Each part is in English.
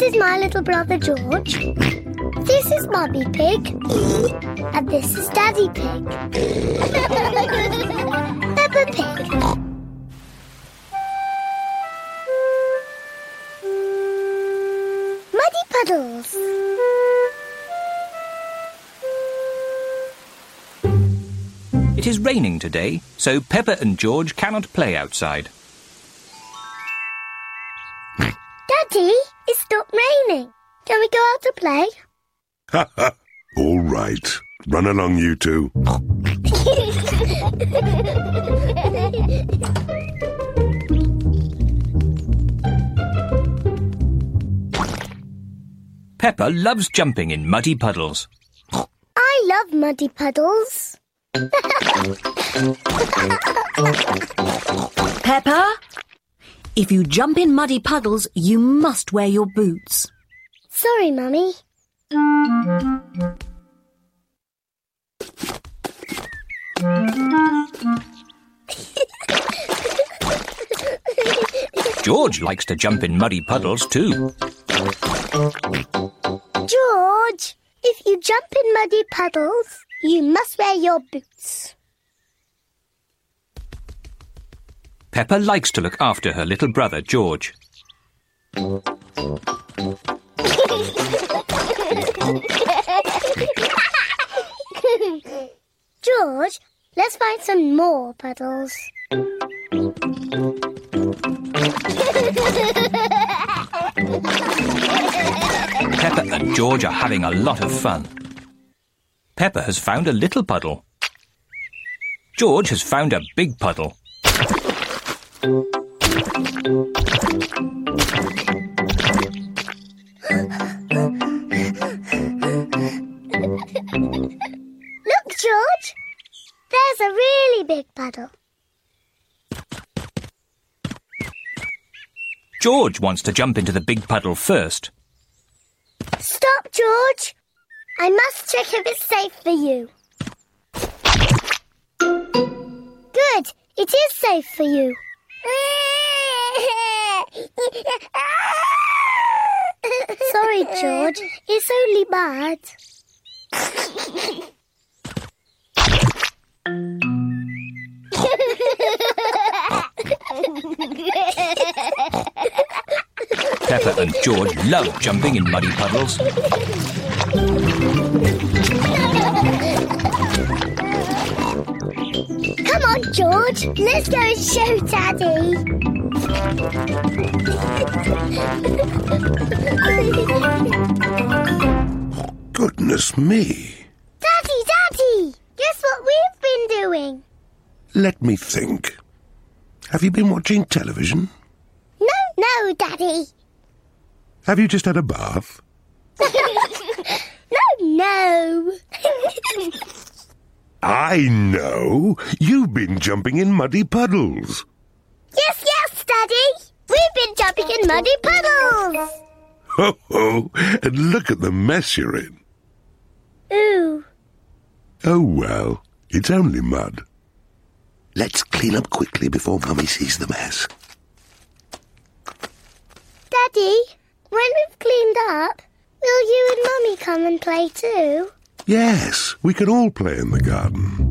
This is my little brother George. This is Mummy Pig. And this is Daddy Pig. Peppa Pig. Muddy Puddles. It is raining today, so Peppa and George cannot play outside. Daddy, it stopped raining. Can we go out to play? Ha ha. All right. Run along, you two. Peppa loves jumping in muddy puddles. I love muddy puddles. Peppa, if you jump in muddy puddles, you must wear your boots. Sorry, Mummy. George likes to jump in muddy puddles too. George, if you jump in muddy puddles, you must wear your boots. Peppa likes to look after her little brother George. George, let's find some more puddles. Peppa and George are having a lot of fun. Peppa has found a little puddle. George has found a big puddle. Look, George. There's a really big puddle. George wants to jump into the big puddle first. Stop, George. I must check if it's safe for you. Good. It is safe for you. Sorry, George. It's only mud. Peppa and George love jumping in muddy puddles. Come on, George. Let's go and show Daddy. Goodness me. Daddy, Daddy. Guess what we've been doing? Let me think. Have you been watching television? No, no, Daddy. Have you just had a bath? No, no. I know. You've been jumping in muddy puddles. yes, yes, Daddy. We've been jumping in muddy puddles. Ho ho! And look at the mess you're in. Ooh. Oh well, it's only mud. Let's clean up quickly before Mummy sees the mess. Daddy, when we've cleaned up, will you and Mummy come and play too? Yes, we can all play in the garden.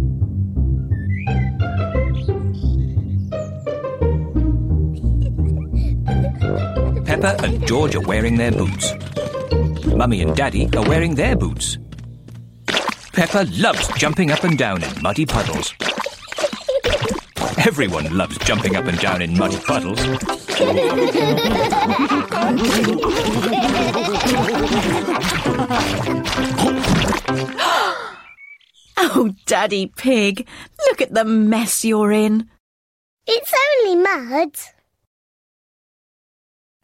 Peppa and George are wearing their boots. Mummy and Daddy are wearing their boots. Peppa loves jumping up and down in muddy puddles. Everyone loves jumping up and down in muddy puddles. Oh, Daddy Pig, look at the mess you're in. It's only mud.